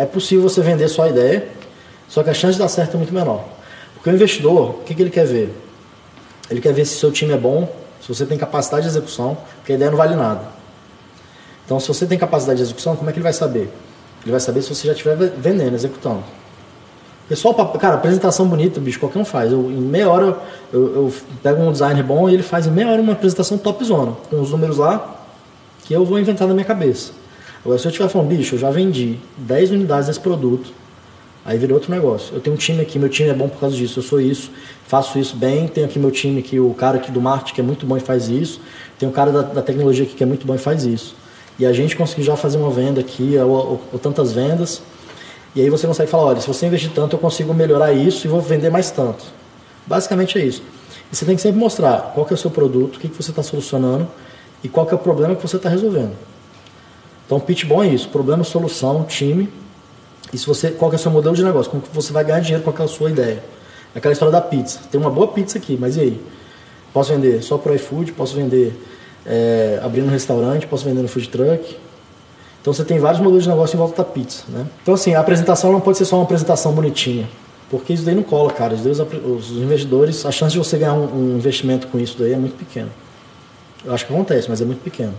É possível você vender só a ideia, só que a chance de dar certo é muito menor. Porque o investidor, o que, que ele quer ver? Ele quer ver se seu time é bom, se você tem capacidade de execução, porque a ideia não vale nada. Então, se você tem capacidade de execução, como é que ele vai saber? Ele vai saber se você já estiver vendendo, executando. Pessoal, cara, apresentação bonita, bicho, qualquer um faz. Eu, em meia hora eu, eu, pego um designer bom e ele faz em meia hora uma apresentação top zona, com os números lá que eu vou inventar na minha cabeça. Agora, se eu estiver falando, bicho, eu já vendi 10 unidades desse produto, aí virou outro negócio. Eu tenho um time aqui, meu time é bom por causa disso, eu sou isso, faço isso bem, tenho aqui meu time que o cara aqui do marketing que é muito bom e faz isso, tem o cara da, da tecnologia aqui que é muito bom e faz isso. E a gente conseguiu já fazer uma venda aqui, ou, ou, ou tantas vendas, e aí você consegue falar, olha, se você investir tanto, eu consigo melhorar isso e vou vender mais tanto. Basicamente é isso. E você tem que sempre mostrar qual que é o seu produto, o que, que você está solucionando e qual que é o problema que você está resolvendo. Então, o pitch bom é isso: problema, solução, time. E se você, qual que é o seu modelo de negócio? Como que você vai ganhar dinheiro com aquela sua ideia? Aquela história da pizza. Tem uma boa pizza aqui, mas e aí? Posso vender só para iFood, posso vender é, abrindo um restaurante, posso vender no food truck. Então você tem vários modelos de negócio em volta da pizza, né? Então assim, a apresentação não pode ser só uma apresentação bonitinha, porque isso daí não cola, cara. Os investidores, a chance de você ganhar um, um investimento com isso daí é muito pequena. Eu acho que acontece, mas é muito pequeno.